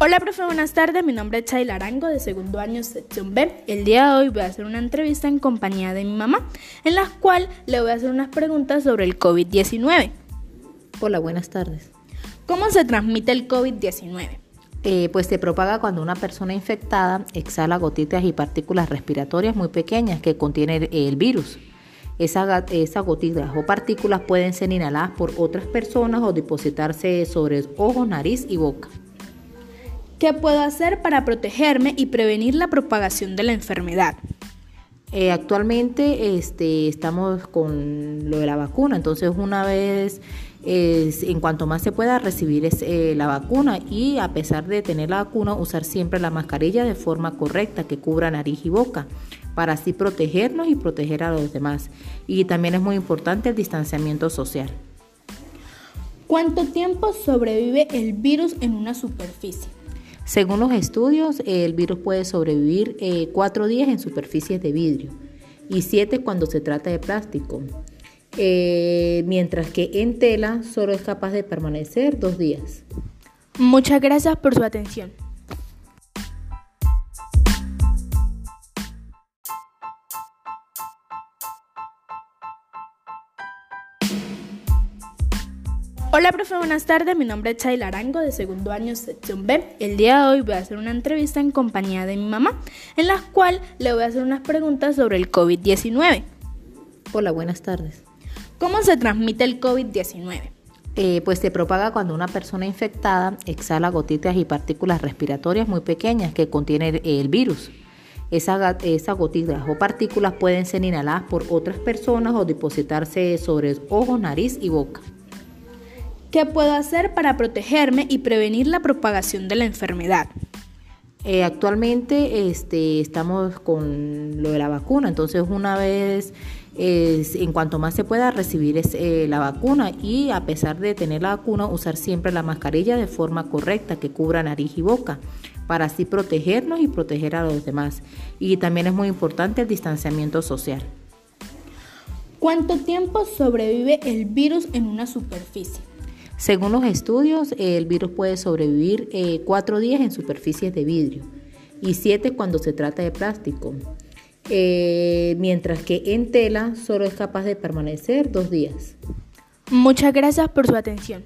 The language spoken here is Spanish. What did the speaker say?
Hola, profe, buenas tardes. Mi nombre es Chayla Arango, de segundo año, sección B. El día de hoy voy a hacer una entrevista en compañía de mi mamá, en la cual le voy a hacer unas preguntas sobre el COVID-19. Hola, buenas tardes. ¿Cómo se transmite el COVID-19? Eh, pues se propaga cuando una persona infectada exhala gotitas y partículas respiratorias muy pequeñas que contienen el virus. Esas esa gotitas o partículas pueden ser inhaladas por otras personas o depositarse sobre ojos, nariz y boca. ¿Qué puedo hacer para protegerme y prevenir la propagación de la enfermedad? Eh, actualmente este, estamos con lo de la vacuna, entonces una vez, en cuanto más se pueda recibir eh, la vacuna y a pesar de tener la vacuna, usar siempre la mascarilla de forma correcta que cubra nariz y boca para así protegernos y proteger a los demás. Y también es muy importante el distanciamiento social. ¿Cuánto tiempo sobrevive el virus en una superficie? Según los estudios, el virus puede sobrevivir eh, cuatro días en superficies de vidrio y siete cuando se trata de plástico, eh, mientras que en tela solo es capaz de permanecer dos días. Muchas gracias por su atención. Hola, profe, buenas tardes. Mi nombre es Chayla Arango, de segundo año, sección B. El día de hoy voy a hacer una entrevista en compañía de mi mamá, en la cual le voy a hacer unas preguntas sobre el COVID-19. Hola, buenas tardes. ¿Cómo se transmite el COVID-19? Eh, pues se propaga cuando una persona infectada exhala gotitas y partículas respiratorias muy pequeñas que contienen el virus. Esas esa gotitas o partículas pueden ser inhaladas por otras personas o depositarse sobre ojos, nariz y boca. ¿Qué puedo hacer para protegerme y prevenir la propagación de la enfermedad? Eh, actualmente este, estamos con lo de la vacuna, entonces una vez, en cuanto más se pueda recibir eh, la vacuna y a pesar de tener la vacuna, usar siempre la mascarilla de forma correcta que cubra nariz y boca para así protegernos y proteger a los demás. Y también es muy importante el distanciamiento social. ¿Cuánto tiempo sobrevive el virus en una superficie? Según los estudios, el virus puede sobrevivir eh, cuatro días en superficies de vidrio y siete cuando se trata de plástico, eh, mientras que en tela solo es capaz de permanecer dos días. Muchas gracias por su atención.